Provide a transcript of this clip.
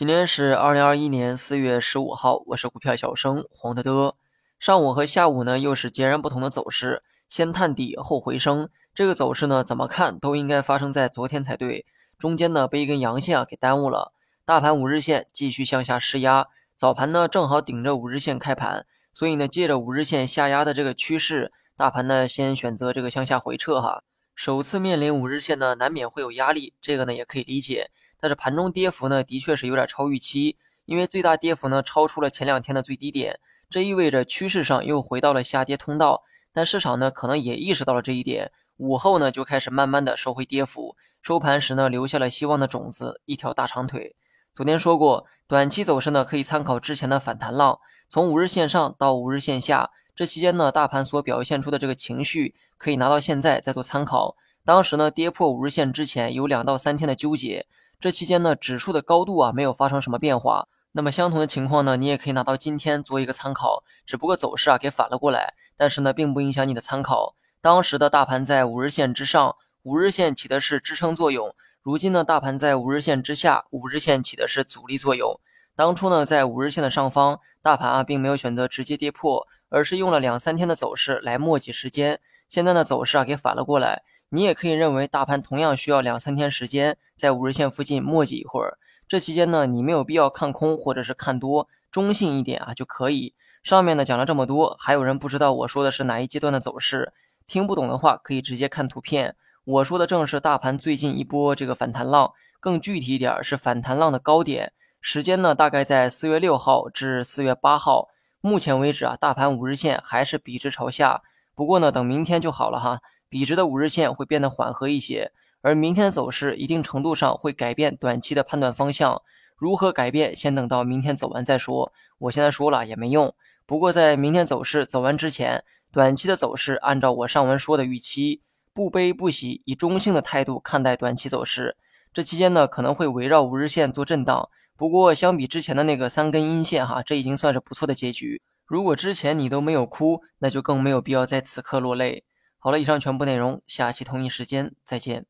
今天是二零二一年四月十五号，我是股票小生黄德德。上午和下午呢，又是截然不同的走势，先探底后回升。这个走势呢，怎么看都应该发生在昨天才对。中间呢，被一根阳线啊给耽误了。大盘五日线继续向下施压，早盘呢正好顶着五日线开盘，所以呢，借着五日线下压的这个趋势，大盘呢先选择这个向下回撤哈。首次面临五日线呢，难免会有压力，这个呢也可以理解。但是盘中跌幅呢，的确是有点超预期，因为最大跌幅呢超出了前两天的最低点，这意味着趋势上又回到了下跌通道。但市场呢可能也意识到了这一点，午后呢就开始慢慢的收回跌幅，收盘时呢留下了希望的种子，一条大长腿。昨天说过，短期走势呢可以参考之前的反弹浪，从五日线上到五日线下，这期间呢大盘所表现出的这个情绪，可以拿到现在再做参考。当时呢跌破五日线之前有两到三天的纠结。这期间呢，指数的高度啊没有发生什么变化。那么相同的情况呢，你也可以拿到今天做一个参考，只不过走势啊给反了过来，但是呢并不影响你的参考。当时的大盘在五日线之上，五日线起的是支撑作用；如今呢，大盘在五日线之下，五日线起的是阻力作用。当初呢，在五日线的上方，大盘啊并没有选择直接跌破，而是用了两三天的走势来磨挤时间。现在呢，走势啊给反了过来。你也可以认为，大盘同样需要两三天时间在五日线附近磨叽一会儿。这期间呢，你没有必要看空或者是看多，中性一点啊就可以。上面呢讲了这么多，还有人不知道我说的是哪一阶段的走势？听不懂的话，可以直接看图片。我说的正是大盘最近一波这个反弹浪，更具体一点是反弹浪的高点。时间呢，大概在四月六号至四月八号。目前为止啊，大盘五日线还是笔直朝下。不过呢，等明天就好了哈。笔直的五日线会变得缓和一些，而明天的走势一定程度上会改变短期的判断方向。如何改变，先等到明天走完再说。我现在说了也没用。不过在明天走势走完之前，短期的走势按照我上文说的预期，不悲不喜，以中性的态度看待短期走势。这期间呢，可能会围绕五日线做震荡。不过相比之前的那个三根阴线哈，这已经算是不错的结局。如果之前你都没有哭，那就更没有必要在此刻落泪。好了，以上全部内容，下期同一时间再见。